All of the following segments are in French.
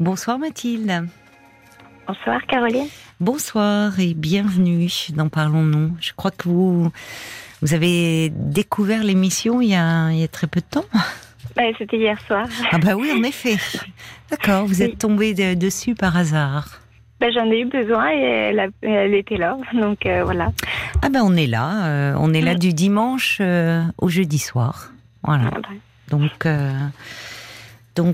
Bonsoir Mathilde. Bonsoir Caroline. Bonsoir et bienvenue dans Parlons-nous. Je crois que vous, vous avez découvert l'émission il, y a, il y a très peu de temps. Bah, C'était hier soir. Ah bah oui, en effet. D'accord, vous êtes tombé de- dessus par hasard. Bah, J'en ai eu besoin et elle, a- elle était là. Donc euh, voilà. Ah ben on est là, euh, on est là Mm. du dimanche euh, au jeudi soir. Voilà. Donc, euh, donc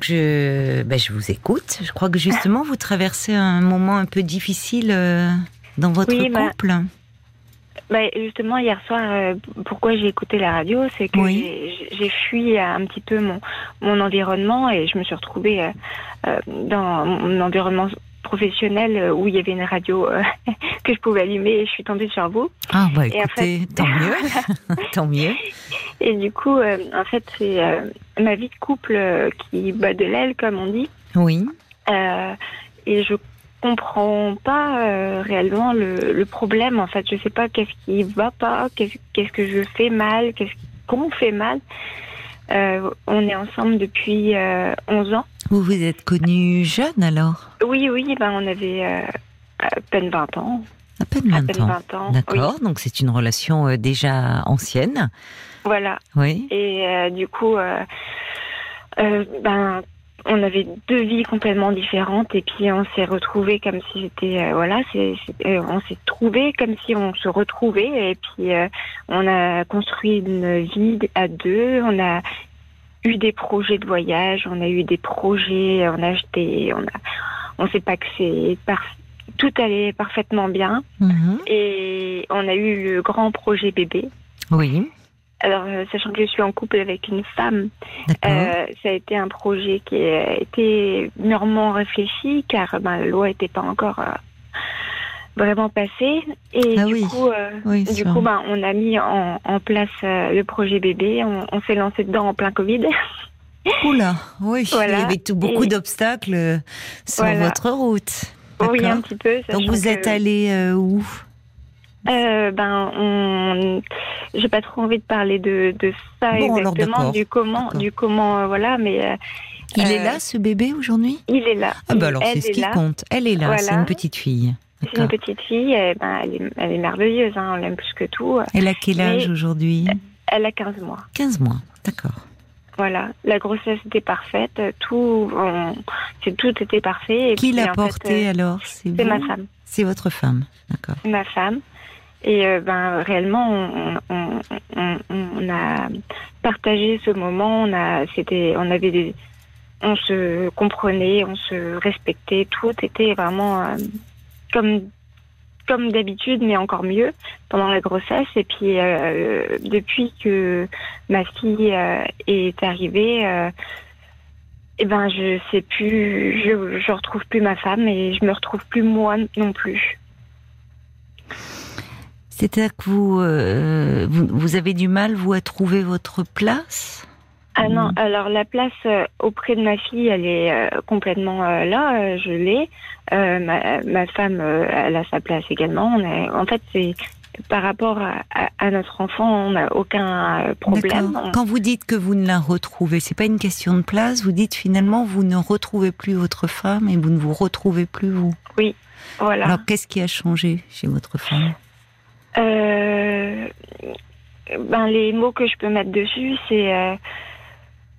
je, ben, je vous écoute. Je crois que justement vous traversez un moment un peu difficile euh, dans votre Oui, bah, couple. Bah, justement, hier soir, euh, pourquoi j'ai écouté la radio, c'est que Oui. j'ai- fui un petit peu mon, mon environnement et je me suis retrouvée euh, dans mon environnement professionnel euh, où il y avait une radio euh, que je pouvais allumer et je suis tombée sur vous. Ah bah Et en écoutez, tant mieux, tant mieux. Et du coup, euh, en fait, c'est euh, ma vie de couple qui bat de l'aile, comme on dit. Oui. Et je comprends pas réellement le, le problème. En fait, je sais pas qu'est-ce qui va pas, qu'est-ce qu'est-ce que je fais mal, qu'est-ce qu'on fait mal. Euh, on est ensemble depuis euh, 11 ans. Vous vous êtes connu jeune alors? Oui, oui, ben on avait euh, à peine 20 ans. À peine À 20 peine ans. 20 ans. D'accord, donc c'est une relation euh, déjà ancienne. Voilà. Oui. Et du coup, ben, on avait deux vies complètement différentes et puis on s'est retrouvés comme si c'était euh, voilà, c'est, c'est- euh, on s'est trouvés comme si on se retrouvait et puis euh, on a construit une vie à deux, on a eu des projets de voyage, on a eu des projets, on a acheté, on a, on sait pas que c'est tout allait parfaitement bien Mhm. et on a eu le grand projet bébé. Oui, Alors, euh, sachant que je suis en couple avec une femme, euh, ça a été un projet qui a été mûrement réfléchi car ben, la loi n'était pas encore euh, vraiment passée. Et Ah du oui. coup, euh, Oui, du coup ben, on a mis en, en place le projet bébé. On, on s'est lancé dedans en plein Covid. Oula, oui, Voilà. il y avait tout, beaucoup Et- d'obstacles sur Voilà. votre route. oui, un petit peu. Donc vous êtes que, allé où? Euh, ben, on... j'ai pas trop envie de parler de, de ça Bon, exactement, du comment, du comment, euh, voilà, mais euh, Il est Euh, là, ce bébé, aujourd'hui? il est là. Ah bah alors Elle c'est ce est qui là. compte. Elle est là, Voilà. c'est une petite fille. C'est une petite fille, eh ben, elle, est, elle est merveilleuse, hein, on l'aime plus que tout. Elle a quel âge aujourd'hui? Elle a 15 mois. 15 mois, d'accord. Voilà, la grossesse était parfaite, tout, on- tout était parfait. Et Qui l'a en porté fait, euh, alors? C'est ma femme, C'est votre femme, d'accord. ma femme. Et euh, ben réellement, on, a partagé ce moment. On a, c'était, on avait des, on se comprenait, on se respectait. Tout était vraiment euh, comme comme d'habitude, mais encore mieux pendant la grossesse. Et puis euh, depuis que ma fille est arrivée, ben je sais plus, je, je retrouve plus ma femme et je me retrouve plus moi non plus. C'est-à-dire que vous, euh, vous, vous avez du mal, vous, à trouver votre place? Ah non, Mm. alors la place euh, auprès de ma fille, elle est euh, complètement euh, là, euh, je l'ai. Euh, ma, ma femme, euh, elle a sa place également. On est, en fait, c'est par rapport à, à- à notre enfant, on n'a aucun euh, problème. Quand vous dites que vous ne la retrouvez, c'est pas une question de place. Vous dites finalement vous ne retrouvez plus votre femme et vous ne vous retrouvez plus vous? Voilà. Alors qu'est-ce qui a changé chez votre femme? Euh, ben, les mots que je peux mettre dessus, c'est, euh,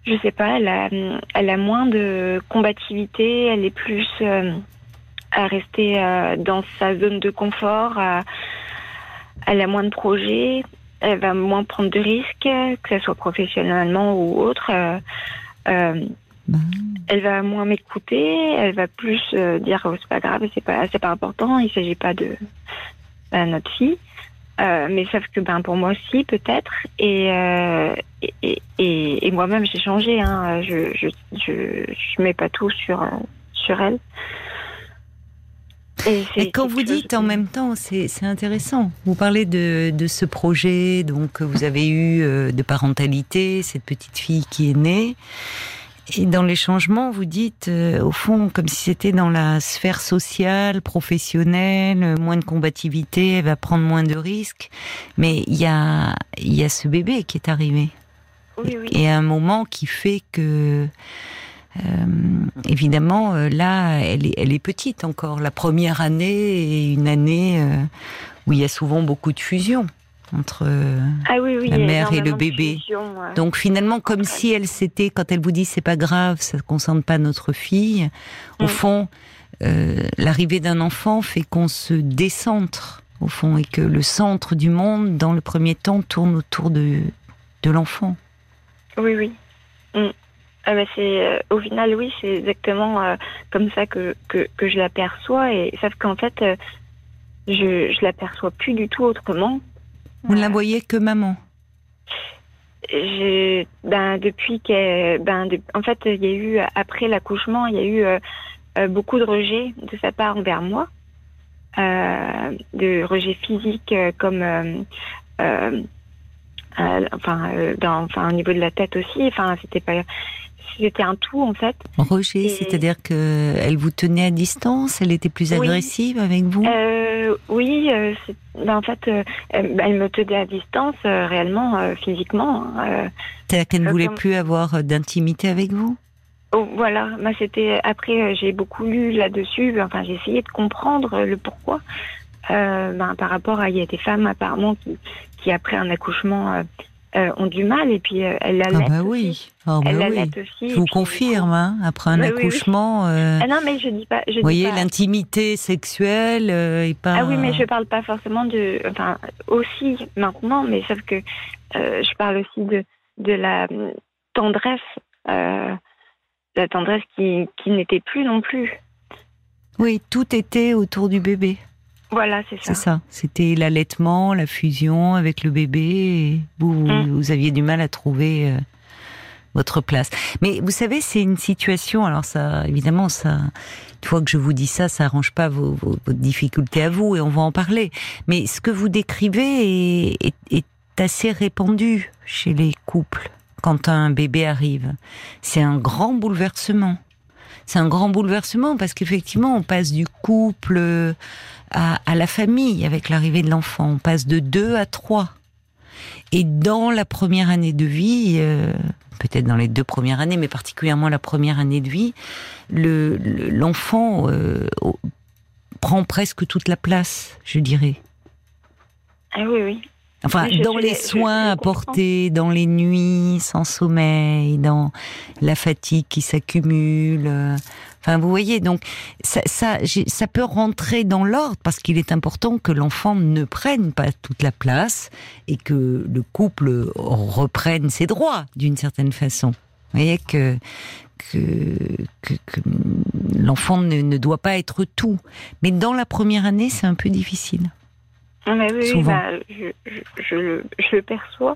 je sais pas, elle a, elle a moins de combativité, elle est plus euh, à rester euh, dans sa zone de confort, à- elle a moins de projets, elle va moins prendre de risques, que ce soit professionnellement ou autre. euh, euh, Ben, elle va moins m'écouter, elle va plus euh, dire oh, c'est pas grave, c'est pas c'est pas important, il s'agit pas de ben, notre fille. Euh, mais sauf que ben pour moi aussi peut-être et, euh, et, et, et- et moi-même j'ai changé hein. je, je je je mets pas tout sur euh, sur elle et, Et quand vous chose dites en même temps, c'est intéressant. Vous parlez de, de ce projet donc que vous avez eu euh, de parentalité, cette petite fille qui est née. Et dans les changements, vous dites, euh, au fond, comme si c'était dans la sphère sociale, professionnelle, euh, moins de combativité, elle va prendre moins de risques. Mais il y a, y a ce bébé qui est arrivé. oui oui Et un moment qui fait que évidemment, là, elle est, elle est petite encore. La première année est une année où il y a souvent beaucoup de fusion entre ah la mère et le bébé. Donc finalement, comme si elle s'était, quand elle vous dit c'est pas grave, ça ne concerne pas notre fille, au mm. fond, euh, l'arrivée d'un enfant fait qu'on se décentre, au fond, et que le centre du monde, dans le premier temps, tourne autour de, de l'enfant. Oui, oui. Mm. Ah c'est, euh, au final, oui, c'est exactement euh, comme ça que, que, que je l'aperçois, et sauf qu'en fait, je, je l'aperçois plus du tout autrement. Vous ne la voyez que maman ben depuis que ben en fait il y a eu après l'accouchement il y a eu euh, euh, beaucoup de rejet de sa part envers moi. Euh, de rejet physique comme enfin dans enfin au niveau de la tête aussi. Enfin c'était pas c'était un tout en fait. Roger, c'est-à-dire que elle vous tenait à distance, elle était plus agressive avec vous? Euh, oui, euh, ben, en fait, euh, elle me tenait à distance réellement, physiquement. C'est-à-dire qu'elle ne voulait plus avoir d'intimité avec vous? Oh, voilà, bah, c'était après j'ai beaucoup lu là-dessus. Enfin, j'ai essayé de comprendre le pourquoi. Ben, par rapport à il y a des femmes apparemment qui, qui après un accouchement euh, ont du mal et puis euh, elle l'allait. Ah bah oui, ah bah oui. aussi. Je vous confirme, hein, après un accouchement. Euh, ah non, mais je dis pas. vous voyez, l'intimité sexuelle et pas. Ah oui, mais je parle pas forcément de. Enfin, aussi maintenant, mais sauf que je parle aussi de de la tendresse, la tendresse qui qui n'était plus non plus. Oui, tout était autour du bébé. Voilà, c'est ça. C'est ça. C'était l'allaitement, la fusion avec le bébé. Et vous, mm. vous aviez du mal à trouver euh, votre place. Mais vous savez, c'est une situation. Alors ça, évidemment, ça. Une fois que je vous dis ça, ça arrange pas vos, vos, difficultés à vous, et on va en parler. Mais ce que vous décrivez est, est assez répandu chez les couples quand un bébé arrive. C'est un grand bouleversement. C'est un grand bouleversement parce qu'effectivement, on passe du couple à, la famille avec l'arrivée de l'enfant. On passe de deux à trois. Et dans la première année de vie, euh, peut-être dans les deux premières années, mais particulièrement la première année de vie, l'enfant le, euh, prend presque toute la place, je dirais. Ah oui, oui. Enfin, dans les soins apportés, dans les nuits sans sommeil, dans la fatigue qui s'accumule. Enfin, vous voyez, donc ça, ça, ça peut rentrer dans l'ordre parce qu'il est important que l'enfant ne prenne pas toute la place et que le couple reprenne ses droits d'une certaine façon. Vous voyez que que, que, que l'enfant ne, ne doit pas être tout. Mais dans la première année, c'est un peu difficile. Mais oui, bah, je, je, le, je, le, perçois,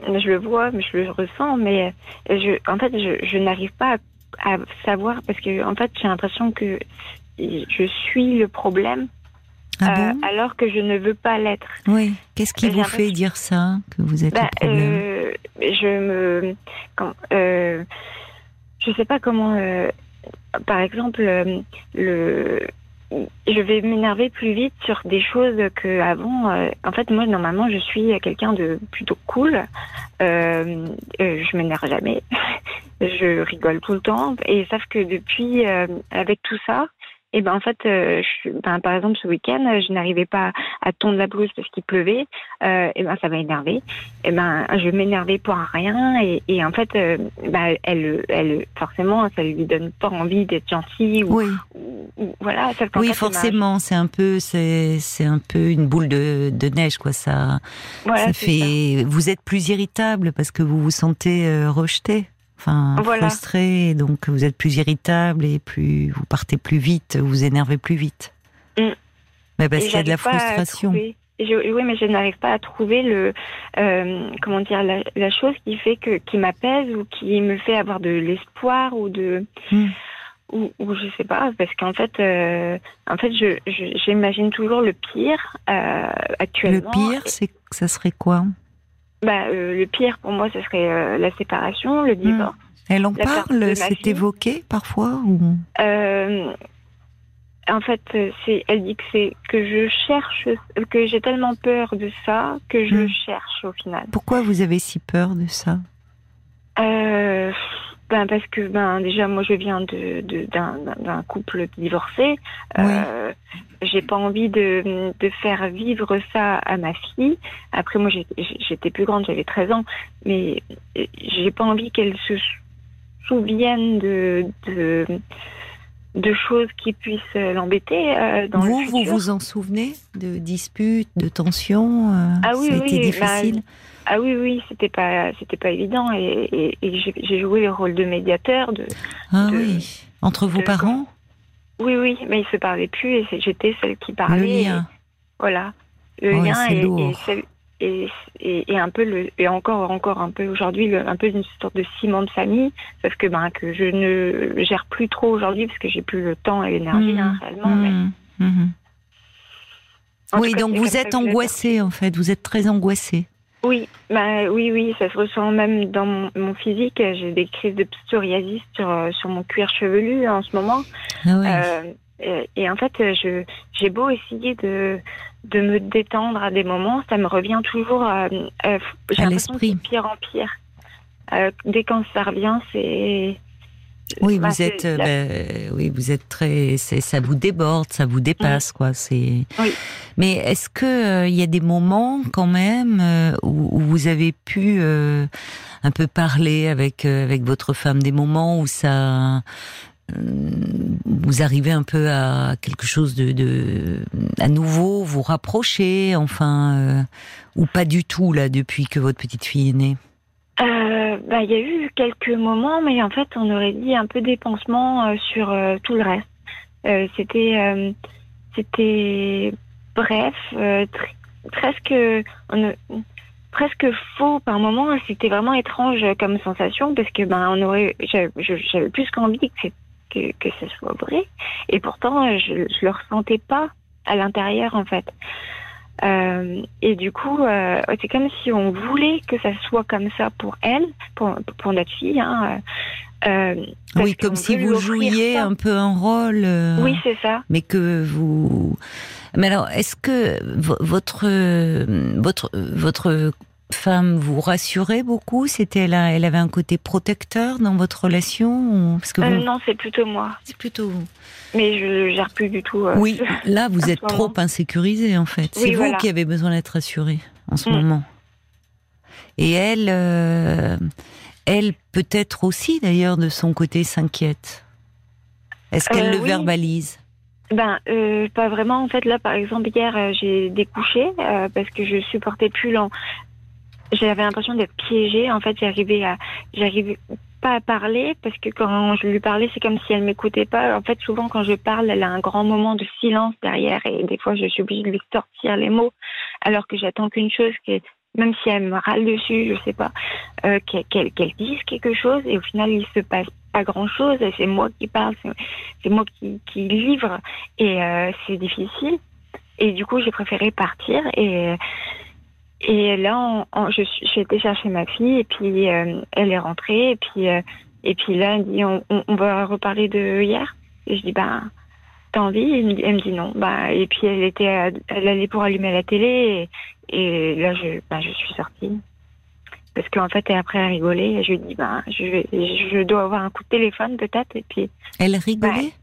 je le vois, je le ressens, mais je, en fait, je, je n'arrive pas à, savoir parce que, en fait, j'ai l'impression que je suis le problème. Ah euh, alors que je ne veux pas l'être. Oui. Qu'est-ce qui vous fait dire ça, que vous êtes le bah, problème? euh, Je me, quand, euh, je sais pas comment. Euh, par exemple, le je vais m'énerver plus vite sur des choses que avant. Euh, en fait, moi, normalement, je suis quelqu'un de plutôt cool. Euh, euh je m'énerve jamais. je rigole tout le temps. Et sauf que depuis, euh, avec tout ça, et ben en fait, euh, je, ben, par exemple ce week-end, je n'arrivais pas à tondre la blouse parce qu'il pleuvait. Euh, et ben ça m'a énervé. Et ben je m'énervais pour rien. Et, et en fait, euh, ben, elle, elle, forcément, ça lui donne pas envie d'être gentille. Ou, oui. voilà. oui, forcément, c'est un peu, c'est, c'est un peu une boule de, de neige, quoi. Ça, ça fait. Vous êtes plus irritable parce que vous vous sentez euh, rejeté enfin frustré, donc vous êtes plus irritable et plus vous partez plus vite, vous vous énervez plus vite. Mm. Mais parce qu'il y a de la frustration. oui, mais je n'arrive pas à trouver le euh, comment dire la, chose qui fait que qui m'apaise ou qui me fait avoir de l'espoir ou de mm. ou, ou, je sais pas parce qu'en fait euh, en fait je j'imagine toujours le pire euh, actuellement. Le pire, c'est ça serait quoi? Bah, euh, le pire pour moi, ce serait euh, la séparation, le hmm. divorce. Elle en parle C'est évoqué parfois ou... Euh, en fait, c'est, elle dit que c'est que je cherche, que j'ai tellement peur de ça que je hmm. cherche au final. Pourquoi vous avez si peur de ça? Ben parce que ben déjà moi je viens de d'un d'un couple divorcé. Euh, j'ai pas envie de de faire vivre ça à ma fille. Après moi j'étais plus grande, j'avais 13 ans, mais j'ai pas envie qu'elle se souvienne de de de choses qui puissent l'embêter euh, dans vous, le futur. Vous vous en souvenez de disputes, de tensions euh, Ah oui, ça a oui, été bah, difficile? Ah oui, oui, c'était pas, c'était pas évident et, et, et j'ai- joué le rôle de médiateur. De, ah de- oui, entre vos de- parents, oui, oui, mais ils se parlaient plus et j'étais celle qui parlait. le et- lien. voilà, le Ouais, lien et, celle- et, et, et un peu le et encore encore un peu aujourd'hui le- un peu une sorte de ciment de famille sauf que ben que je ne gère plus trop aujourd'hui parce que j'ai plus le temps et l'énergie Mhm. hein, réellement mais mhm. en Oui, cas, donc vous êtes angoissée en fait, vous êtes très angoissée. Oui, bah oui, oui, ça se ressent même dans mon, mon physique. J'ai des crises de psoriasis sur, euh, sur mon cuir chevelu en ce moment. Ah. Euh, et, et en fait, je j'ai beau essayer de de me détendre à des moments, ça me revient toujours. euh, euh, j'ai À l'impression que l'esprit. c'est pire en pire. Euh, dès quand ça revient, c'est Oui, bah, vous êtes, euh, la- ben, oui, vous êtes très, c'est- ça vous déborde, ça vous dépasse, quoi. C'est. Oui. Mais est-ce que euh, il y a des moments quand même euh, où, où vous avez pu euh, un peu parler avec euh, avec votre femme, des moments où ça, euh, vous arrivez un peu à quelque chose de, nouveau vous rapprocher, enfin, euh, ou pas du tout là depuis que votre petite fille est née? Euh, bah, il y a eu quelques moments, mais en fait, on aurait dit un peu des pansements euh, sur euh, tout le reste. Euh, c'était, euh, c'était bref, euh, presque, presque faux par moment. C'était vraiment étrange comme sensation parce que ben, on aurait, j'avais plus qu'envie que, c'est- que que ce soit vrai, et pourtant, je, je le ressentais pas à l'intérieur en fait. Euh, et du coup, euh, c'est comme si on voulait que ça soit comme ça pour elle, pour, pour notre fille. Hein, euh, Oui, comme si vous jouiez ça. un peu un rôle. Oui, c'est ça. mais que vous. Mais alors, est-ce que vo- votre votre votre femme vous rassurait beaucoup? C'était elle, a- elle avait un côté protecteur dans votre relation ou- Parce que Euh, non, c'est plutôt moi. c'est plutôt vous. Mais je gère plus du tout. euh, Oui, là vous êtes trop moment. insécurisé en fait. C'est vous qui avez besoin d'être rassuré en ce Mm. moment. Et elle, euh, elle peut-être aussi d'ailleurs de son côté s'inquiète. Est-ce qu'elle le oui. verbalise? Ben, euh, pas vraiment. En fait, là, par exemple, hier, euh, j'ai découché euh, parce que je supportais plus. J'avais l'impression d'être piégée. En fait, j'arrivais à, j'arrivais pas à parler parce que quand je lui parlais, c'est comme si elle m'écoutait pas. En fait, souvent, quand je parle, elle a un grand moment de silence derrière et des fois, je suis obligée de lui sortir les mots alors que j'attends qu'une chose, qui même si elle me râle dessus, je sais pas, euh, qu'elle dise quelque chose et au final, il se passe pas grand chose c'est moi qui parle, c'est- c'est moi qui, qui livre et euh, c'est difficile. Et du coup, j'ai préféré partir et et là, on- on- je suis, j'ai été chercher ma fille et puis euh, elle est rentrée et puis euh, et puis là, elle dit on, va reparler de hier. Et je dis bah t'as envie? Elle me, dit- elle me dit non. Bah et puis elle était, à- elle allait pour allumer la télé et, et là je bah, je suis sortie. Parce qu'en fait, et après, elle rigolait. Et je lui dis, bah, je, vais, je dois avoir un coup de téléphone peut-être. Et puis, Elle rigolait?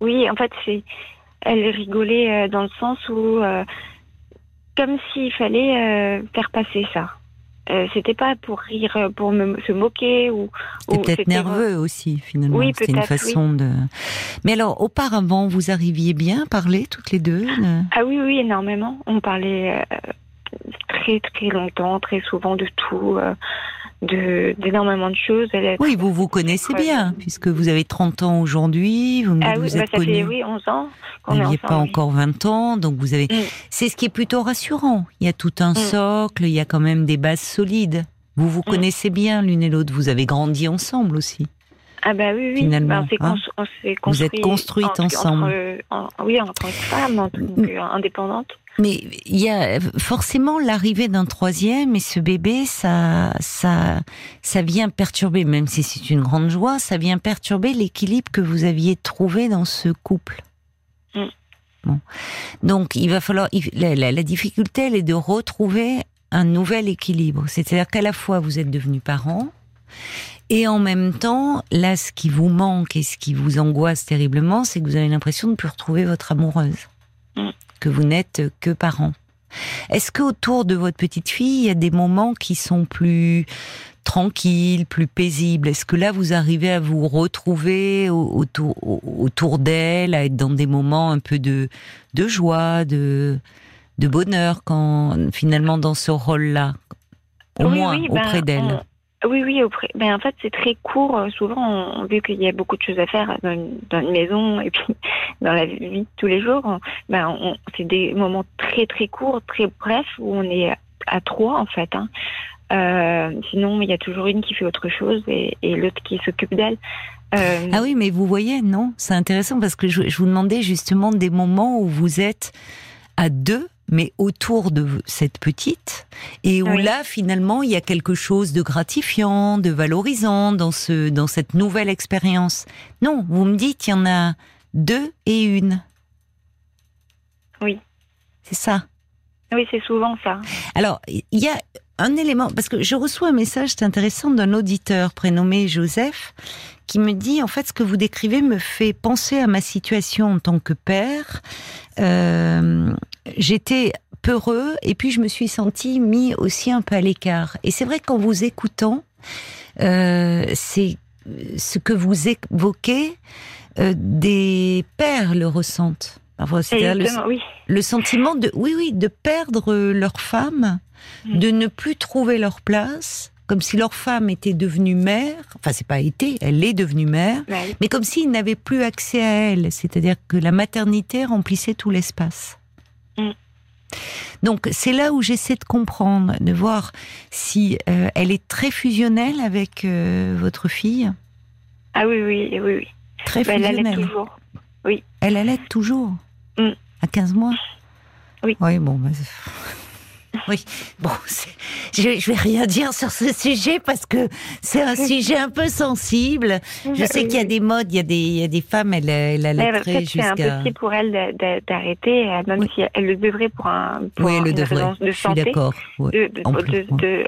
oui, en fait, c'est, elle rigolait euh, dans le sens où, euh, comme s'il fallait euh, faire passer ça. Euh, c'était pas pour rire, euh, pour me, se moquer ou. Ou peut-être nerveux aussi, finalement. Oui, C'était une façon de. Mais alors, auparavant, vous arriviez bien à parler toutes les deux de- Ah oui, oui, énormément. On parlait euh, très, très longtemps, très souvent de tout, de d'énormément de choses. Elle Oui, vous vous connaissez bien, puisque vous avez 30 ans aujourd'hui, vous Ah oui, bah, ça fait oui, 11 ans Vous n'aviez pas oui. encore 20 ans, donc vous avez. Mm. C'est ce qui est plutôt rassurant. Il y a tout un Mm. socle, il y a quand même des bases solides. Vous vous Mm. connaissez bien l'une et l'autre. Vous avez grandi ensemble aussi. Ah bah oui, oui. Finalement, Bah, on hein. on Vous êtes construit construites entre- ensemble. entre- en- oui, en tant que femme, en tant qu'indépendante. Mais il y a forcément l'arrivée d'un troisième et ce bébé, ça, ça, ça vient perturber, même si c'est une grande joie, ça vient perturber l'équilibre que vous aviez trouvé dans ce couple. Mm. Bon. Donc, il va falloir, la, la- la difficulté, elle est de retrouver un nouvel équilibre. C'est-à-dire qu'à la fois vous êtes devenus parents Et en même temps, là, ce qui vous manque et ce qui vous angoisse terriblement, c'est que vous avez l'impression de ne plus retrouver votre amoureuse, Mm. Que vous n'êtes que parent. Est-ce que autour de votre petite fille, il y a des moments qui sont plus tranquilles, plus paisibles? Est-ce que là, vous arrivez à vous retrouver au- autour, au- autour d'elle, à être dans des moments un peu de, de joie, de, de bonheur, quand finalement dans ce rôle-là, au Oui, moins oui, ben, auprès d'elle Oui, oui. Ben, en fait, c'est très court. euh, Souvent, on, vu qu'il y a beaucoup de choses à faire dans une, maison et puis dans la vie de tous les jours, ben, c'est des moments très, très courts, très brefs où on est à trois, en fait. hein. Euh, sinon, il y a toujours une qui fait autre chose et, l'autre qui s'occupe d'elle. Euh, Ah oui, mais vous voyez, non C'est intéressant parce que je vous demandais justement des moments où vous êtes à deux, mais autour de cette petite, et où Oui. là, finalement, il y a quelque chose de gratifiant, de valorisant dans, ce, dans cette nouvelle expérience. Non, vous me dites, il y en a deux et une. Oui. C'est ça? Oui, c'est souvent ça. Alors, il y a un élément, parce que je reçois un message, intéressant, d'un auditeur prénommé Joseph, qui me dit, en fait, ce que vous décrivez me fait penser à ma situation en tant que père. Euh, J'étais peureux et puis je me suis senti mis aussi un peu à l'écart. Et c'est vrai qu'en vous écoutant, euh, c'est ce que vous évoquez, euh, des pères le ressentent. Parfois, le- oui. sentiment de oui oui de perdre leur femme, Mm. de ne plus trouver leur place, comme si leur femme était devenue mère. Enfin, c'est pas été, elle est devenue mère, oui. mais comme s'ils n'avaient plus accès à elle. C'est-à-dire que la maternité remplissait tout l'espace. Mm. Donc c'est là où j'essaie de comprendre, de voir si euh, elle est très fusionnelle avec euh, votre fille, Ah oui, oui, oui, oui. très Ben, elle allait fusionnelle. toujours. Elle allait toujours Mm. À 15 mois Oui. Oui, bon. bah, oui, bon, je, je vais rien dire sur ce sujet parce que c'est un sujet un peu sensible. Je sais qu'il y a des modes, il y a des, il y a des femmes, elle, elle allaiterait fait, c'est jusqu'à. impossible pour elle d'a- d'a- d'arrêter, euh, même Oui. si elle le devrait pour un pour Oui, elle le devrait. de Je suis santé. d'accord.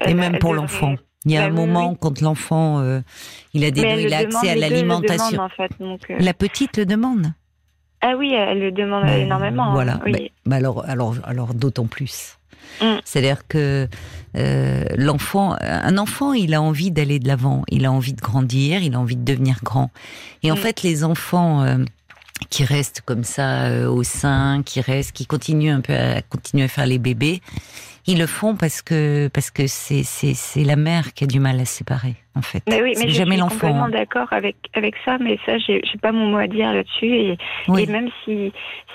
Et même pour l'enfant. Il y a Bah un oui, moment oui. quand l'enfant, euh, il a des, Mais il a accès à l'alimentation. en fait, euh. La petite le demande. Ah oui, elle le demande énormément. hein, Voilà. oui. Alors, alors, alors d'autant plus. Mm. C'est-à-dire que euh, l'enfant, un enfant, il a envie d'aller de l'avant, il a envie de grandir, il a envie de devenir grand. Et en Mm. fait, les enfants euh, qui restent comme ça euh, au sein, qui restent, qui continuent un peu à continuer à faire les bébés, ils le font parce que parce que c'est c'est c'est la mère qui a du mal à se séparer. En fait, Mais oui, mais je suis l'enfant. complètement hein. d'accord avec avec ça, mais ça, j'ai j'ai pas mon mot à dire là-dessus. Et, Oui. et même si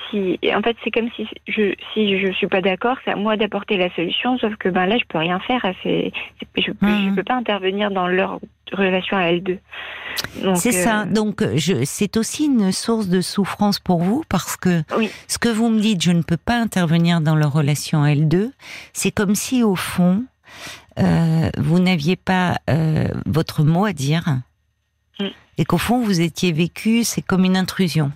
si, en fait, c'est comme si je si je suis pas d'accord, c'est à moi d'apporter la solution. Sauf que ben là, je peux rien faire. C'est je Mhm. je peux pas intervenir dans leur relation à elles deux. Donc, C'est euh, ça. Donc, je, c'est aussi une source de souffrance pour vous parce que Oui. ce que vous me dites, je ne peux pas intervenir dans leur relation à L2. C'est comme si, au fond, euh, vous n'aviez pas euh, votre mot à dire Mm. et qu'au fond, vous étiez vécu, c'est comme une intrusion.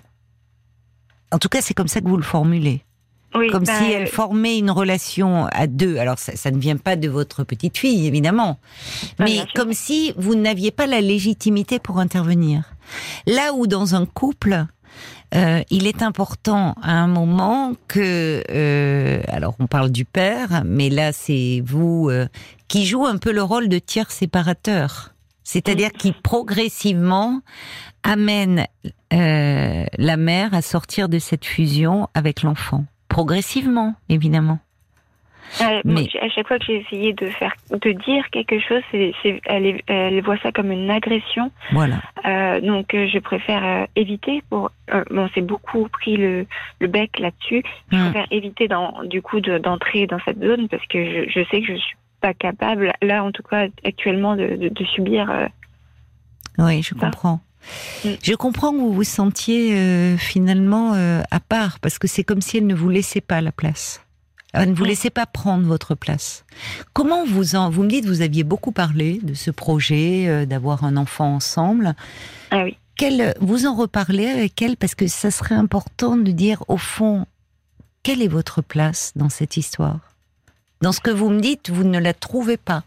En tout cas, c'est comme ça que vous le formulez. Oui, Comme ben, si elle formait une relation à deux. Alors, ça, ça ne vient pas de votre petite fille, évidemment. Ah, Mais comme si vous n'aviez pas la légitimité pour intervenir. Là où dans un couple, euh, il est important à un moment que, euh, alors on parle du père, mais là c'est vous euh, qui joue un peu le rôle de tiers séparateur. C'est-à-dire qui progressivement amène euh, la mère à sortir de cette fusion avec l'enfant. Progressivement, évidemment. Euh, Mais- moi, à chaque fois que j'ai essayé de faire, de dire quelque chose, c'est, c'est- elle, voit ça comme une agression. Voilà. Euh, donc, euh, je préfère euh, éviter. Pour, bon, c'est beaucoup pris le, le bec là-dessus. Je Mm. préfère éviter dans, du coup de- d'entrer dans cette zone parce que je, je sais que je suis pas capable, là en tout cas actuellement, de, de, de subir. Oui, je Ça. comprends. Mm. Je comprends que vous vous sentiez euh, finalement euh, à part, parce que c'est comme si elle ne vous laissait pas la place. Elle ne vous laissait pas prendre votre place. Comment vous en... Vous me dites, vous aviez beaucoup parlé de ce projet, euh, d'avoir un enfant ensemble. Ah oui. Quelle, vous en reparlez avec elle, parce que ça serait important de dire, au fond, quelle est votre place dans cette histoire? Dans ce que vous me dites, vous ne la trouvez pas.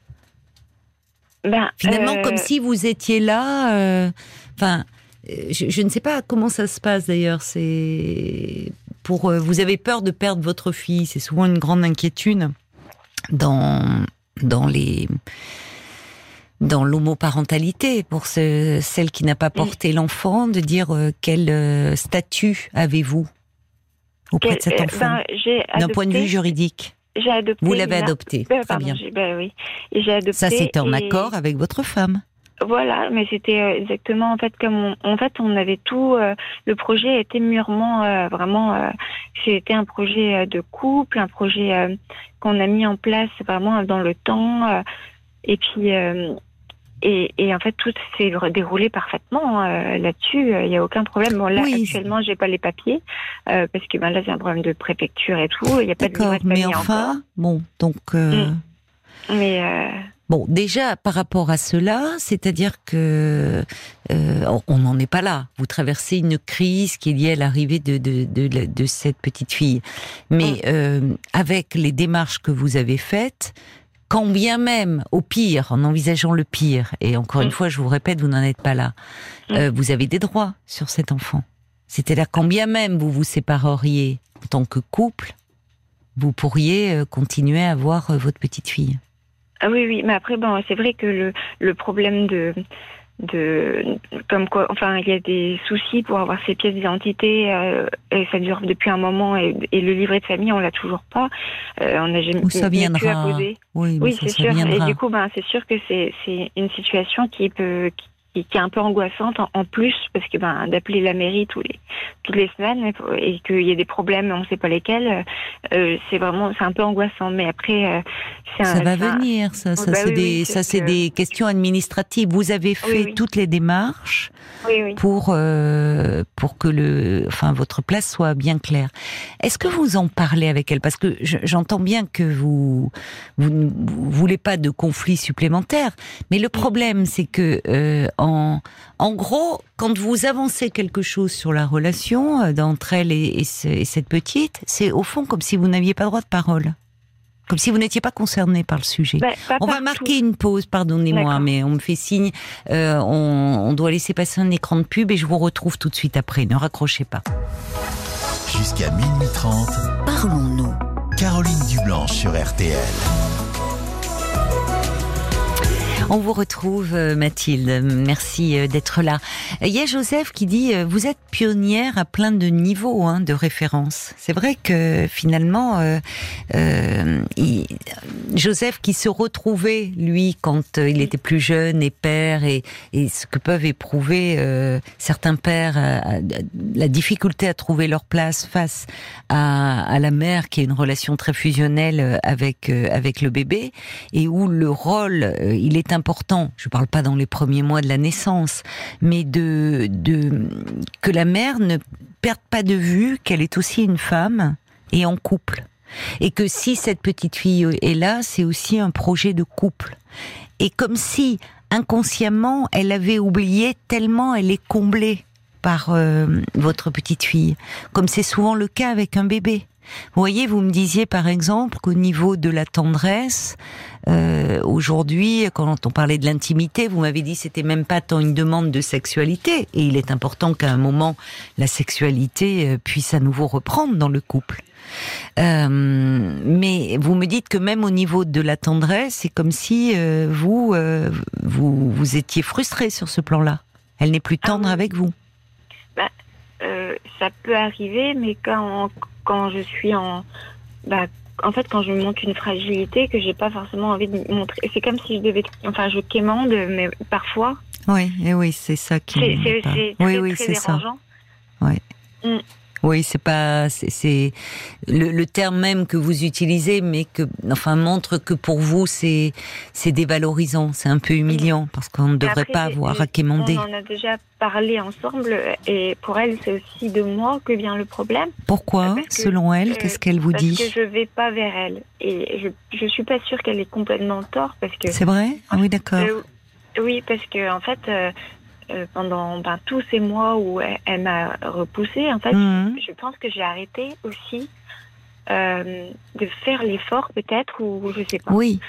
ben, Finalement, comme si vous étiez là. Enfin, je, je, ne sais pas comment ça se passe d'ailleurs. C'est pour vous avez peur de perdre votre fille. C'est souvent une grande inquiétude dans dans les dans l'homoparentalité pour ce, celle qui n'a pas porté l'enfant, de dire euh, quel euh, statut avez-vous auprès de cet euh, enfant ben, d'un point de vue juridique? J'ai adopté. Vous l'avez adopté, ben, très bien. Ben, oui. j'ai adopté. Ça, c'était en accord avec votre femme. Voilà, mais c'était exactement en fait comme on, en fait on avait tout. le projet était mûrement vraiment. c'était un projet de couple, un projet qu'on a mis en place vraiment dans le temps. et puis et, et, en fait, tout s'est déroulé parfaitement euh, là-dessus. Il n'y a aucun problème. Bon, là, oui. actuellement, j'ai pas les papiers euh, parce que ben, là, c'est un problème de préfecture et tout. Il n'y a pas de D'accord, mais enfin, bon, donc. Euh... Mm. Mais. Bon, déjà par rapport à cela, c'est-à-dire que euh, on n'en est pas là. Vous traversez une crise qui est liée à l'arrivée de, de, de, de, cette petite fille, mais mm. euh, avec les démarches que vous avez faites, quand bien même, au pire, en envisageant le pire, et encore une mm. fois, je vous répète, vous n'en êtes pas là, mm. euh, vous avez des droits sur cet enfant. C'est-à-dire, quand bien même vous vous sépareriez en tant que couple, vous pourriez euh, continuer à avoir euh, votre petite fille. Ah oui, oui, mais après, bon, c'est vrai que le, le problème de, de comme quoi enfin il y a des soucis pour avoir ces pièces d'identité euh, et ça dure depuis un moment et, le livret de famille on l'a toujours pas. Euh, on n'a jamais ça viendra. oui, oui c'est sûr. Et du coup ben c'est sûr que c'est c'est une situation qui peut qui, qui est un peu angoissante en, plus parce que ben d'appeler la mairie tous les toutes les semaines et qu'il y a des problèmes on ne sait pas lesquels euh, c'est vraiment c'est un peu angoissant. Mais après euh, ça va venir ça. Ça bah c'est des ça c'est des questions administratives. Vous avez fait toutes les démarches pour euh, pour que le enfin votre place soit bien claire. Est-ce que vous en parlez avec elle? Parce que j'entends bien que vous vous ne voulez pas de conflits supplémentaires. Mais le problème c'est que en, gros, quand vous avancez quelque chose sur la relation euh, d'entre elle et, cette petite, c'est au fond comme si vous n'aviez pas droit de parole. Comme si vous n'étiez pas concerné par le sujet. Ben, on va marquer une pause, pardonnez-moi, mais on me fait signe. Euh, on, on doit laisser passer un écran de pub et je vous retrouve tout de suite après. Ne raccrochez pas. Jusqu'à minuit 30, parlons-nous. Caroline Dublanche sur RTL. On vous retrouve, euh, Mathilde. Merci euh, d'être là. Il y a Joseph qui dit euh, vous êtes pionnière à plein de niveaux hein, de référence. C'est vrai que finalement, euh, Joseph qui se retrouvait lui quand il était plus jeune et père et, et ce que peuvent éprouver certains pères, la difficulté à trouver leur place face à, à, la mère qui a une relation très fusionnelle avec avec le bébé et où le rôle il est je ne parle pas dans les premiers mois de la naissance, mais de que la mère ne perde pas de vue qu'elle est aussi une femme et en couple. Et que si cette petite fille est là, c'est aussi un projet de couple. Et comme si inconsciemment elle avait oublié tellement elle est comblée par euh, votre petite fille, comme c'est souvent le cas avec un bébé. Vous voyez, vous me disiez par exemple qu'au niveau de la tendresse, euh, aujourd'hui, quand on parlait de l'intimité, vous m'avez dit c'était même pas tant une demande de sexualité, et il est important qu'à un moment la sexualité euh, puisse à nouveau reprendre dans le couple. Euh, mais vous me dites que même au niveau de la tendresse, c'est comme si euh, vous, euh, vous vous étiez frustré sur ce plan-là. Elle n'est plus tendre ah avec vous. Bah, ça peut arriver, mais quand quand je suis en, bah, en fait, quand je montre une fragilité que j'ai pas forcément envie de montrer, c'est comme si je devais, enfin, je quémande, mais parfois. Oui, et oui, c'est ça qui. C'est, oui, oui, c'est ça. Oui. Mm. Oui, c'est pas, c'est le, le, terme même que vous utilisez, mais que, enfin, montre que pour vous c'est c'est dévalorisant, c'est un peu humiliant parce qu'on ne devrait pas avoir à quémander. On en a déjà parlé ensemble, et pour elle, c'est aussi de moi que vient le problème. Pourquoi, selon elle, qu'est-ce qu'elle vous dit Parce que je vais pas vers elle, et je je suis pas sûre qu'elle est complètement tort parce que. C'est vrai? Ah oui, d'accord. Euh, oui, parce que en fait, euh, euh, pendant ben, tous ces mois où elle, m'a repoussée, en fait, mhm. je pense que j'ai arrêté aussi euh, de faire l'effort, peut-être, ou je sais pas. Oui.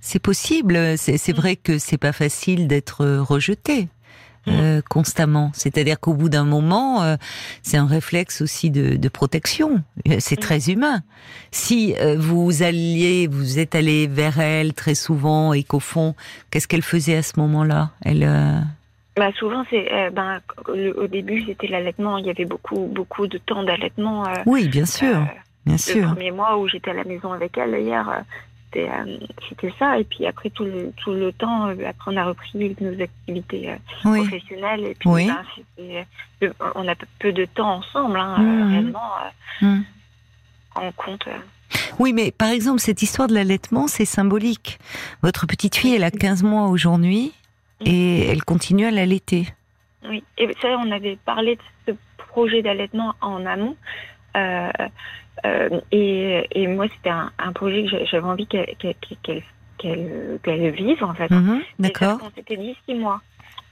c'est possible. C'est Mm. vrai que c'est pas facile d'être rejeté. euh, constamment. C'est-à-dire qu'au bout d'un moment, euh, c'est un réflexe aussi de, de protection. Euh, C'est Mm. très humain. Si euh, vous alliez, vous êtes allé vers elle très souvent et qu'au fond, qu'est-ce qu'elle faisait à ce moment-là? Elle, euh, Bah souvent c'est euh, ben le- au début c'était l'allaitement, il y avait beaucoup beaucoup de temps d'allaitement. euh, oui, bien sûr, euh, bien le sûr. premier mois où j'étais à la maison avec elle hier, euh, c'était c'était ça. Et puis après tout le tout le temps, après on a repris nos activités Oui, professionnelles. Et puis Oui. ben, on a peu de temps ensemble, hein, Mhm. euh, réellement. Hmm. en compte. oui, mais par exemple, cette histoire de l'allaitement, c'est symbolique. Votre petite fille, elle a 15 mois aujourd'hui et elle continue à l'allaiter. Oui, et ça, on avait parlé de ce projet d'allaitement en amont. Euh, euh, et, et moi, c'était un, un projet que j'a- j'avais envie qu'elle qu'elle qu'elle- qu'elle vive, en fait. Et D'accord. On s'était dit six mois.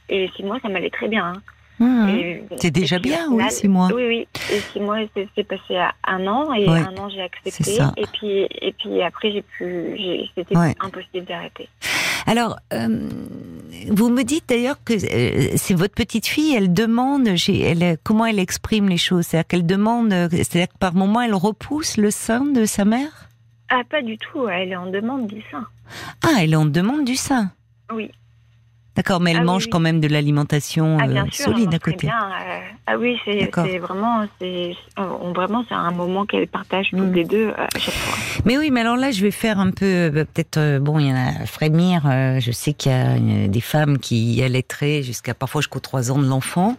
Et six mois, ça m'allait très bien. hein. Mhm. Et- C'est déjà puis, bien, oui, final- six mois. Oui, oui. Et six mois, c'est passé à un an. Et Ouais, un an, j'ai accepté. Et puis, et puis après, j'ai pu. C'était Ouais. impossible d'arrêter. Alors, euh, vous me dites d'ailleurs que euh, c'est votre petite fille, elle demande, elle, comment elle exprime les choses? C'est-à-dire qu'elle demande, euh, c'est-à-dire que par moment, elle repousse le sein de sa mère? Ah, pas du tout. Elle est en demande du sein. Ah, elle en demande du sein? Oui. D'accord, mais elle Ah mange oui. quand même de l'alimentation Ah, bien euh, sûr, solide à côté. Bien, euh, ah oui, c'est vraiment, c'est vraiment, c'est un moment qu'elles partagent toutes Mm. les deux euh, à chaque fois. Mais oui, mais alors là, je vais faire un peu, euh, peut-être, bon, il y en a à frémir. je sais qu'il y a des femmes qui allaiteraient jusqu'à parfois jusqu'aux trois ans de l'enfant.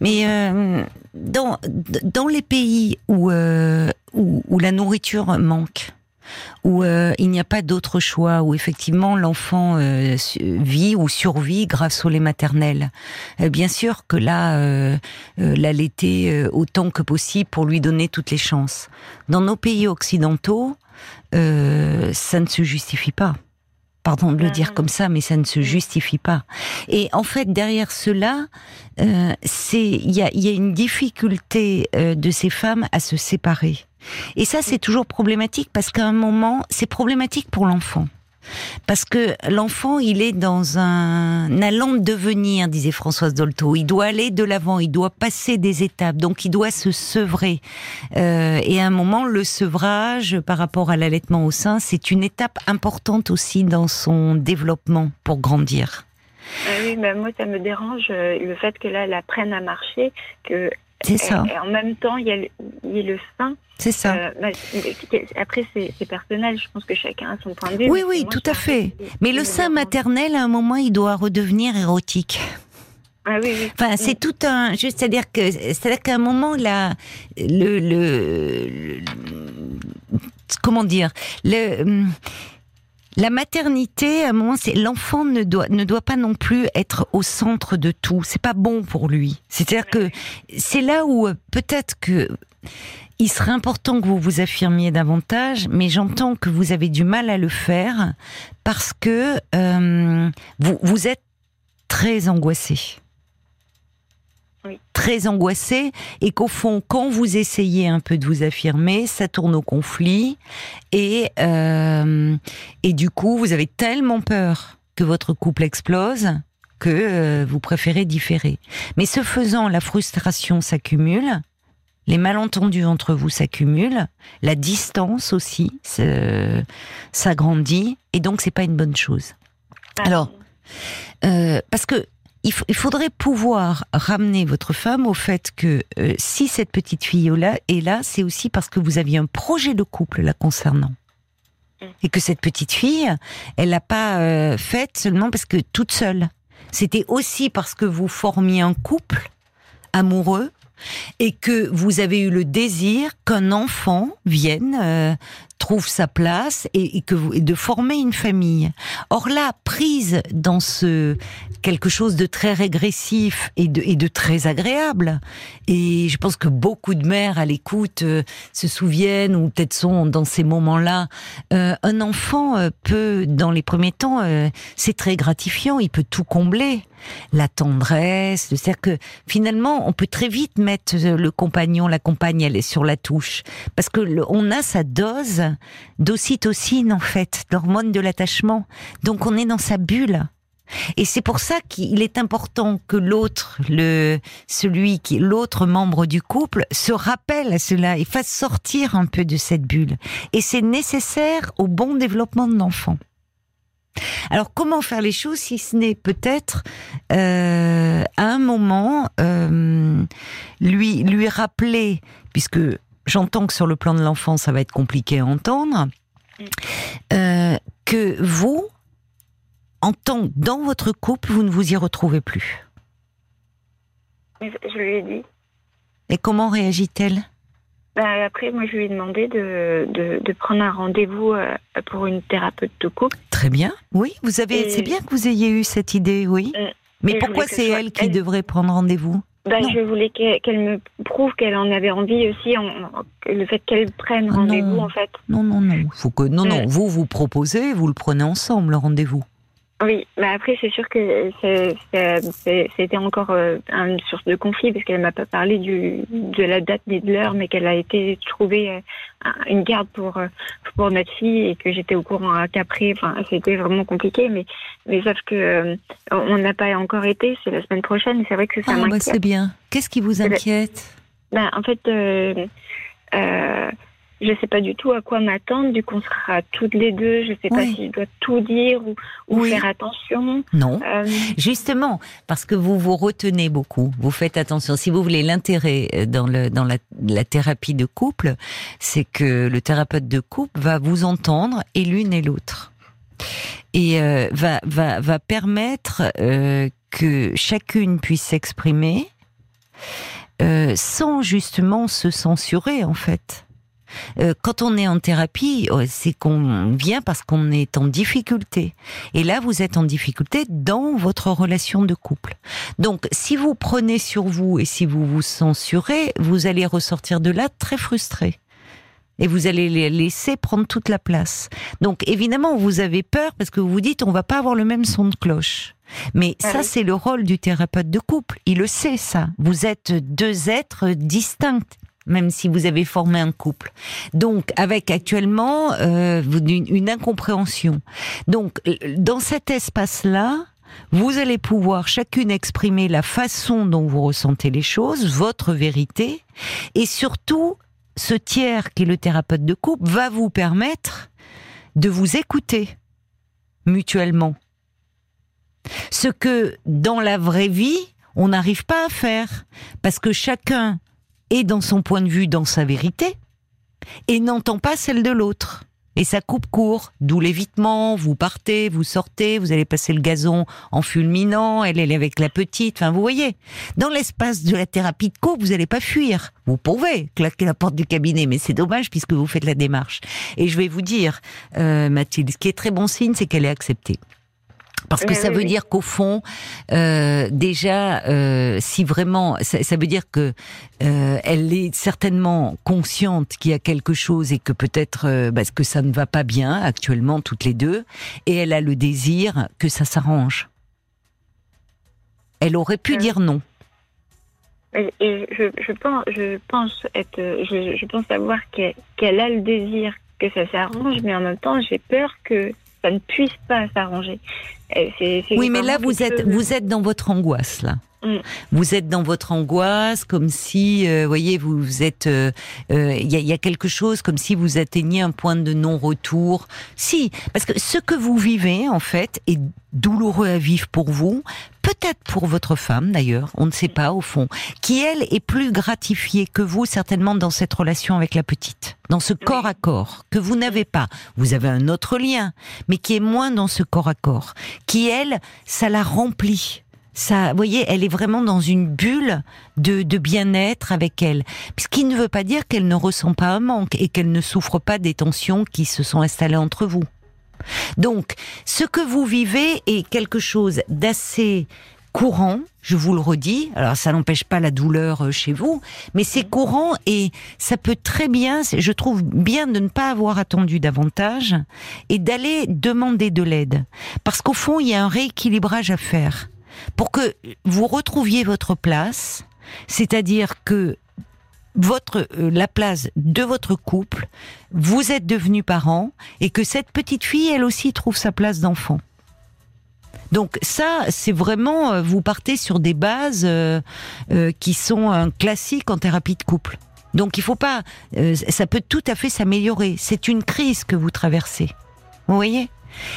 Mais euh, dans dans les pays où euh, où, où la nourriture manque, où euh, il n'y a pas d'autre choix, où effectivement l'enfant euh, vit ou survit grâce au lait maternel. Euh, bien sûr que là, l'allaiter autant que possible pour lui donner toutes les chances. Dans nos pays occidentaux, ça ne se justifie pas. Pardon de le dire comme ça, mais ça ne se justifie pas. Et en fait, derrière cela, euh, c'est il y a, y a une difficulté euh, de ces femmes à se séparer. Et ça, c'est toujours problématique parce qu'à un moment, c'est problématique pour l'enfant. Parce que l'enfant, il est dans un allant de devenir, disait Françoise Dolto. Il doit aller de l'avant, il doit passer des étapes, donc il doit se sevrer. Euh, et à un moment, le sevrage par rapport à l'allaitement au sein, c'est une étape importante aussi dans son développement pour grandir. Ah oui, mais moi, ça me dérange euh, le fait que là, elle apprenne à marcher, que C'est ça, et- et en même temps, il y a le, y a le sein. c'est ça. Euh, bah, c'est- après, c'est c'est personnel. Je pense que chacun a son point de vue. Oui, oui, moi, tout à fait. Mais le sein maternel, à un moment, il doit redevenir érotique. Ah oui, oui. Enfin, c'est tout un, juste à dire que, c'est-à-dire qu'à un moment là, le, le, le- comment dire, le, hum, la maternité, à un moment, c'est l'enfant ne doit ne doit pas non plus être au centre de tout. C'est pas bon pour lui. C'est-à-dire que c'est là où euh, peut-être que il serait important que vous vous affirmiez davantage, mais j'entends que vous avez du mal à le faire parce que euh, vous vous êtes très angoissé Oui. très angoissé et qu'au fond, quand vous essayez un peu de vous affirmer, ça tourne au conflit et euh, et du coup, vous avez tellement peur que votre couple explose que euh, vous préférez différer. Mais ce faisant, la frustration s'accumule, les malentendus entre vous s'accumulent, la distance aussi s'agrandit et donc c'est pas une bonne chose. Ah, Alors, euh, parce que il, faudrait pouvoir ramener votre femme au fait que euh, si cette petite fille est là, c'est aussi parce que vous aviez un projet de couple la concernant. Mm. Et que cette petite fille, elle l'a pas euh, faite seulement parce que toute seule. C'était aussi parce que vous formiez un couple amoureux et que vous avez eu le désir qu'un enfant vienne, euh, trouve sa place et, que vous, et de former une famille. Or là, prise dans ce quelque chose de très régressif et de, et de très agréable, et je pense que beaucoup de mères à l'écoute euh, se souviennent ou peut-être sont dans ces moments-là. Euh, un enfant euh, peut, dans les premiers temps, euh, c'est très gratifiant, il peut tout combler. La tendresse, c'est-à-dire que finalement, on peut très vite mettre euh, le compagnon, la compagne, elle est sur la touche, parce que on a sa dose d'ocytocine en fait, d'hormone de l'attachement. Donc on est dans sa bulle. Et c'est pour ça qu'il est important que l'autre, le, celui qui, l'autre membre du couple, se rappelle à cela et fasse sortir un peu de cette bulle. Et c'est nécessaire au bon développement de l'enfant. Alors comment faire les choses si ce n'est peut-être euh, à un moment euh, lui lui rappeler, puisque j'entends que sur le plan de l'enfant ça va être compliqué à entendre, euh, que vous, en tant dans votre couple, vous ne vous y retrouvez plus. Je lui ai dit. Et comment réagit-elle? Bah, après, moi, je lui ai demandé de, de, prendre un rendez-vous pour une thérapeute de couple. Très bien. Oui, vous avez. C'est bien que vous ayez eu cette idée, oui. Euh, Mais pourquoi c'est elle qui devrait prendre rendez-vous? Bah, je voulais qu'elle me prouve qu'elle en avait envie aussi, le fait qu'elle prenne ah rendez-vous en fait. Non, non, non. Faut que non, non. Mm. Vous vous proposez, vous le prenez ensemble le rendez-vous. Oui, mais après c'est sûr que c'était encore euh, une source de conflit parce qu'elle m'a pas parlé du, de la date ni de l'heure, mais qu'elle a été trouver euh, une garde pour euh, pour notre fille et que j'étais au courant qu'après, enfin c'était vraiment compliqué, mais mais sauf que on n'a pas encore été, c'est la semaine prochaine et c'est vrai que ça ah, bah, m'inquiète. c'est bien. Qu'est-ce qui vous inquiète? Ben, en fait. Euh, je sais pas du tout à quoi m'attendre. Du coup, on sera toutes les deux. Je sais pas si je dois tout dire ou, faire attention. Non. Euh, Justement, parce que vous vous retenez beaucoup. Vous faites attention. Si vous voulez l'intérêt euh, dans le dans la, la thérapie de couple, c'est que le thérapeute de couple va vous entendre et l'une et l'autre et euh, va va va permettre euh, que chacune puisse s'exprimer euh, sans justement se censurer en fait. Euh, quand on est en thérapie, euh, c'est qu'on vient parce qu'on est en difficulté. Et là, vous êtes en difficulté dans votre relation de couple. Donc, si vous prenez sur vous et si vous vous censurez, vous allez ressortir de là très frustré. Et vous allez les laisser prendre toute la place. Donc, évidemment, vous avez peur parce que vous vous dites, on va pas avoir le même son de cloche. Mais ah ça, c'est le rôle du thérapeute de couple. Il le sait, ça. Vous êtes deux êtres distincts même si vous avez formé un couple. Donc, avec actuellement euh, une, incompréhension. Donc, dans cet espace-là, vous allez pouvoir chacune exprimer la façon dont vous ressentez les choses, votre vérité, et surtout, ce tiers qui est le thérapeute de couple va vous permettre de vous écouter mutuellement. Ce que dans la vraie vie, on n'arrive pas à faire, parce que chacun et dans son point de vue, dans sa vérité, et n'entend pas celle de l'autre. Et ça coupe court, d'où l'évitement, vous partez, vous sortez, vous allez passer le gazon en fulminant, elle, est avec la petite, enfin vous voyez. Dans l'espace de la thérapie de couple, vous n'allez pas fuir. Vous pouvez claquer la porte du cabinet, mais c'est dommage puisque vous faites la démarche. Et je vais vous dire, euh, Mathilde, ce qui est très bon signe, c'est qu'elle est acceptée. Parce que ça veut dire qu'au fond, euh, déjà, euh, si vraiment, ça, veut dire que euh, elle est certainement consciente qu'il y a quelque chose et que peut-être parce que ça ne va pas bien actuellement toutes les deux, et elle a le désir que ça s'arrange. Elle aurait pu dire non. Et, je, je, pense, je pense être, je, je pense savoir qu'elle a le désir que ça s'arrange, mais en même temps, j'ai peur que ça ne puisse pas s'arranger. Euh, oui, mais là, vous êtes, vous êtes dans votre angoisse, là. Mm. Vous êtes dans votre angoisse, comme si, euh, voyez, vous, êtes, euh, euh, il y, a, quelque chose comme si vous atteigniez un point de non-retour. Si, parce que ce que vous vivez en fait est douloureux à vivre pour vous, peut-être pour votre femme d'ailleurs, on ne sait pas au fond, qui elle est plus gratifiée que vous certainement dans cette relation avec la petite, dans ce corps à corps que vous n'avez pas. Vous avez un autre lien, mais qui est moins dans ce corps à corps, qui elle, ça la remplit ça, vous voyez, elle est vraiment dans une bulle de, de bien-être avec elle. Ce qui ne veut pas dire qu'elle ne ressent pas un manque et qu'elle ne souffre pas des tensions qui se sont installées entre vous. Donc, ce que vous vivez est quelque chose d'assez courant, je vous le redis. Alors ça n'empêche pas la douleur euh, chez vous, mais c'est courant et ça peut très bien, je trouve bien de ne pas avoir attendu davantage et d'aller demander de l'aide. Parce qu'au fond, il y a un rééquilibrage à faire pour que vous retrouviez votre place, c'est-à-dire que votre euh, la place de votre couple, vous êtes devenu parent et que cette petite fille, elle aussi, trouve sa place d'enfant. Donc ça, c'est vraiment, euh, vous partez sur des bases euh, qui sont un classique en thérapie de couple. Donc il faut pas, ça peut tout à fait s'améliorer. C'est une crise que vous traversez. Vous voyez?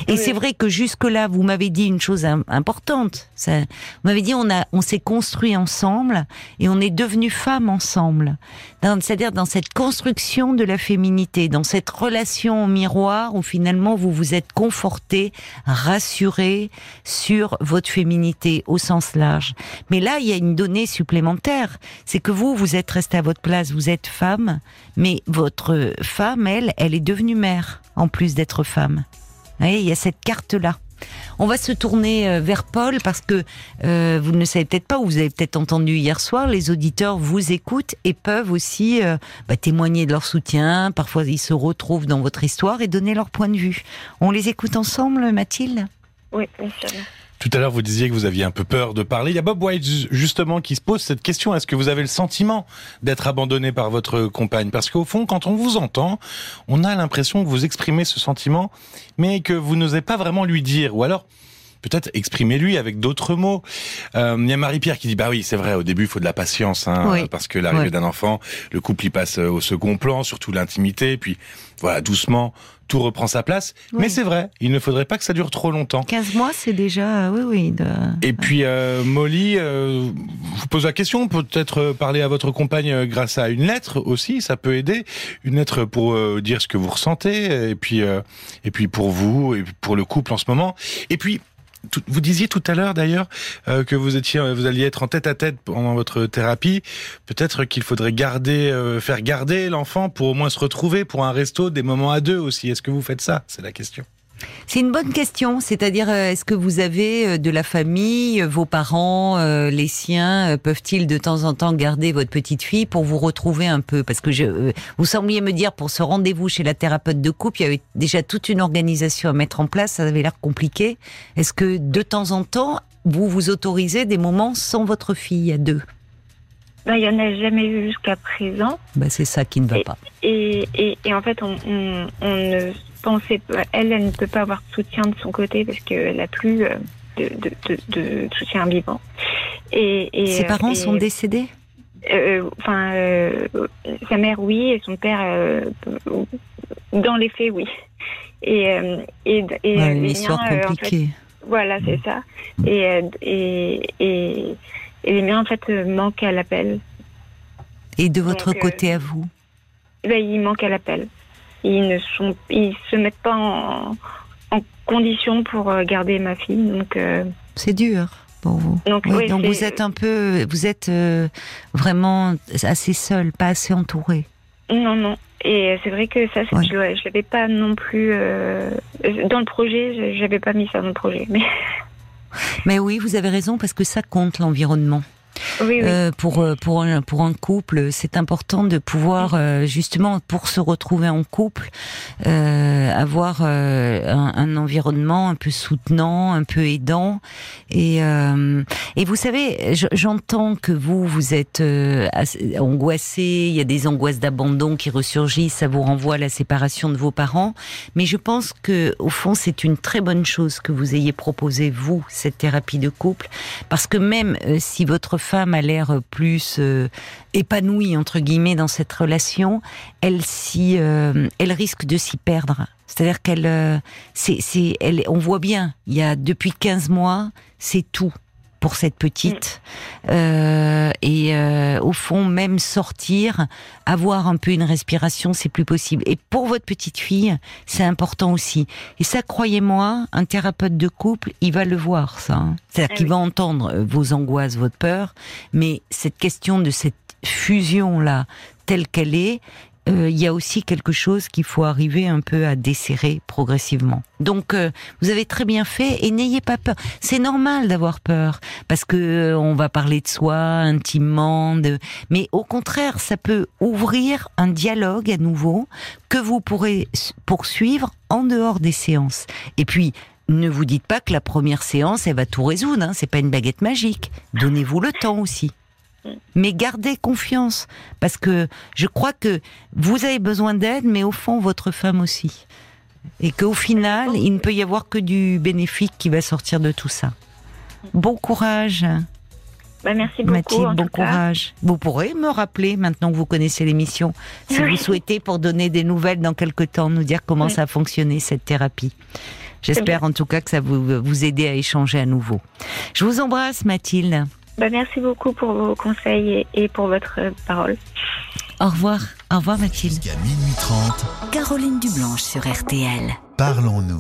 Et c'est vrai que jusque-là, vous m'avez dit une chose importante. Ça, vous m'avez dit on a, on s'est construit ensemble et on est devenu femme ensemble. C'est-à-dire dans cette construction de la féminité, dans cette relation au miroir où finalement vous vous êtes conforté, rassuré sur votre féminité au sens large. Mais là, il y a une donnée supplémentaire, c'est que vous, vous êtes resté à votre place, vous êtes femme, mais votre femme, elle, elle est devenue mère en plus d'être femme il y a cette carte-là. On va se tourner euh, vers Paul parce que euh, vous ne le savez peut-être pas ou vous avez peut-être entendu hier soir, les auditeurs vous écoutent et peuvent aussi euh, bah, témoigner de leur soutien. Parfois, ils se retrouvent dans votre histoire et donner leur point de vue. On les écoute ensemble, Mathilde? Oui, bien sûr. Tout à l'heure, vous disiez que vous aviez un peu peur de parler. Il y a Bob White, justement, qui se pose cette question. Est-ce que vous avez le sentiment d'être abandonné par votre compagne? Parce qu'au fond, quand on vous entend, on a l'impression que vous exprimez ce sentiment, mais que vous n'osez pas vraiment lui dire. Ou alors, peut-être exprimez-lui avec d'autres mots. Euh, il y a Marie-Pierre qui dit bah oui c'est vrai au début il faut de la patience hein, parce que l'arrivée d'un enfant le couple y passe euh, au second plan surtout l'intimité puis voilà doucement tout reprend sa place. Mais c'est vrai, il ne faudrait pas que ça dure trop longtemps. 15 mois, c'est déjà, oui, oui. Et puis, euh, Molly, euh, vous pose la question, peut-être parler à votre compagne grâce à une lettre aussi, ça peut aider. Une lettre pour dire ce que vous ressentez, et puis, et puis pour vous, et pour le couple en ce moment. Et puis, vous disiez tout à l'heure d'ailleurs euh, que vous étiez, vous alliez être en tête à tête pendant votre thérapie. Peut-être qu'il faudrait garder, euh, faire garder l'enfant pour au moins se retrouver pour un resto, des moments à deux aussi. Est-ce que vous faites ça? C'est la question. C'est une bonne question. C'est-à-dire, euh, est-ce que vous avez euh, de la famille, euh, vos parents, les siens, peuvent-ils de temps en temps garder votre petite fille pour vous retrouver un peu? Parce que je, vous sembliez me dire pour ce rendez-vous chez la thérapeute de couple, il y avait déjà toute une organisation à mettre en place. Ça avait l'air compliqué. Est-ce que de temps en temps, vous vous autorisez des moments sans votre fille à deux? Ben, il n'y en a jamais eu jusqu'à présent. Ben, c'est ça qui ne va pas. Et, et, et, en fait, on, on, on ne elle, elle ne peut pas avoir de soutien de son côté parce qu'elle n'a plus euh, de, de, de, soutien vivant. Et, et Ses parents sont décédés euh, Enfin, euh, sa mère, oui, et son père, dans les faits, oui. Et, et, et une histoire compliquée. voilà, c'est ça. Et, et, les miens, en fait, manquent à l'appel. Et de votre côté à vous? ben, Ils manquent à l'appel ils ne sont, ils se mettent pas en, condition pour euh, garder ma fille. Donc euh, c'est dur pour vous. Donc, donc vous êtes un peu, vous êtes euh, vraiment assez seul, pas assez entouré. Non, non. Et c'est vrai que ça, je, je l'avais pas non plus dans le projet. J'avais pas mis ça dans le projet, mais. Mais oui, vous avez raison parce que ça compte l'environnement. Euh, pour euh, pour un, pour un couple, c'est important de pouvoir euh, justement pour se retrouver en couple avoir un, un, environnement un peu soutenant, un peu aidant. Et et vous savez, j'entends que vous vous êtes angoissé, il y a des angoisses d'abandon qui ressurgissent, ça vous renvoie à la séparation de vos parents, mais je pense que au fond c'est une très bonne chose que vous ayez proposé vous cette thérapie de couple. Parce que même si votre femme a l'air plus euh, épanouie entre guillemets dans cette relation, elle euh, elle risque de s'y perdre. C'est-à-dire qu'elle, euh, c'est, c'est, elle, on voit bien, il y a depuis 15 mois, c'est tout pour cette petite. Euh, et euh, au fond, même sortir, avoir un peu une respiration, c'est plus possible. Et pour votre petite fille, c'est important aussi. Et ça, croyez-moi, un thérapeute de couple, il va le voir, ça. Hein. C'est-à-dire ah qu'il va entendre euh, vos angoisses, votre peur, mais cette question de cette fusion-là, telle qu'elle est, euh, il y a aussi quelque chose qu'il faut arriver un peu à desserrer progressivement. Donc euh, vous avez très bien fait et n'ayez pas peur. C'est normal d'avoir peur parce que euh, on va parler de soi intimement, de... mais au contraire, ça peut ouvrir un dialogue à nouveau que vous pourrez poursuivre en dehors des séances. Et puis ne vous dites pas que la première séance, elle va tout résoudre. Hein. C'est pas une baguette magique. Donnez-vous le temps aussi. Mais gardez confiance, parce que je crois que vous avez besoin d'aide, mais au fond, votre femme aussi. Et qu'au final, il ne peut y avoir que du bénéfique qui va sortir de tout ça. Bon courage. Bah, merci beaucoup. Mathilde, bon courage. Vous pourrez me rappeler, maintenant que vous connaissez l'émission, si vous souhaitez, pour donner des nouvelles dans quelques temps, nous dire comment ça a fonctionné, cette thérapie. J'espère en tout cas que ça vous, vous aider à échanger à nouveau. Je vous embrasse, Mathilde. Bah, merci beaucoup pour vos conseils et, pour votre parole. Au revoir. Au revoir, Mathilde. Jusqu'à minuit 30. Caroline Dublanche sur RTL. Parlons-nous.